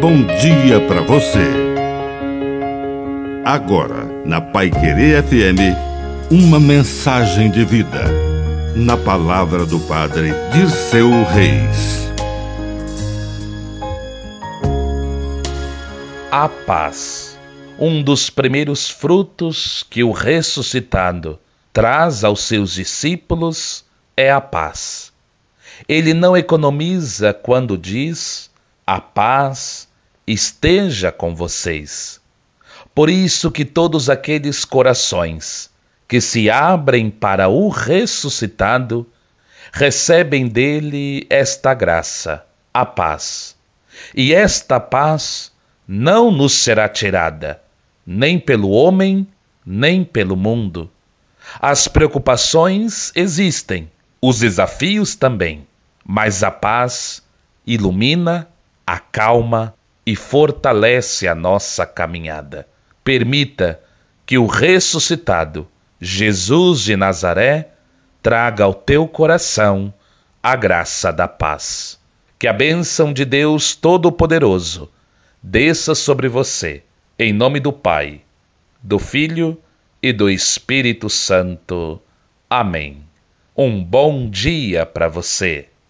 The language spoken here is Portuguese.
bom dia para você. Agora, na Pai Querer FM, uma mensagem de vida. Na palavra do Padre Dirceu Reis. A paz. Um dos primeiros frutos que o ressuscitado traz aos seus discípulos é a paz. Ele não economiza quando diz a paz esteja com vocês. Por isso que todos aqueles corações que se abrem para o ressuscitado recebem dele esta graça, a paz. E esta paz não nos será tirada, nem pelo homem, nem pelo mundo. As preocupações existem, os desafios também, mas a paz ilumina acalma e fortalece a nossa caminhada. Permita que o ressuscitado Jesus de Nazaré traga ao teu coração a graça da paz. Que a bênção de Deus Todo-Poderoso desça sobre você, em nome do Pai, do Filho e do Espírito Santo. Amém. Um bom dia para você.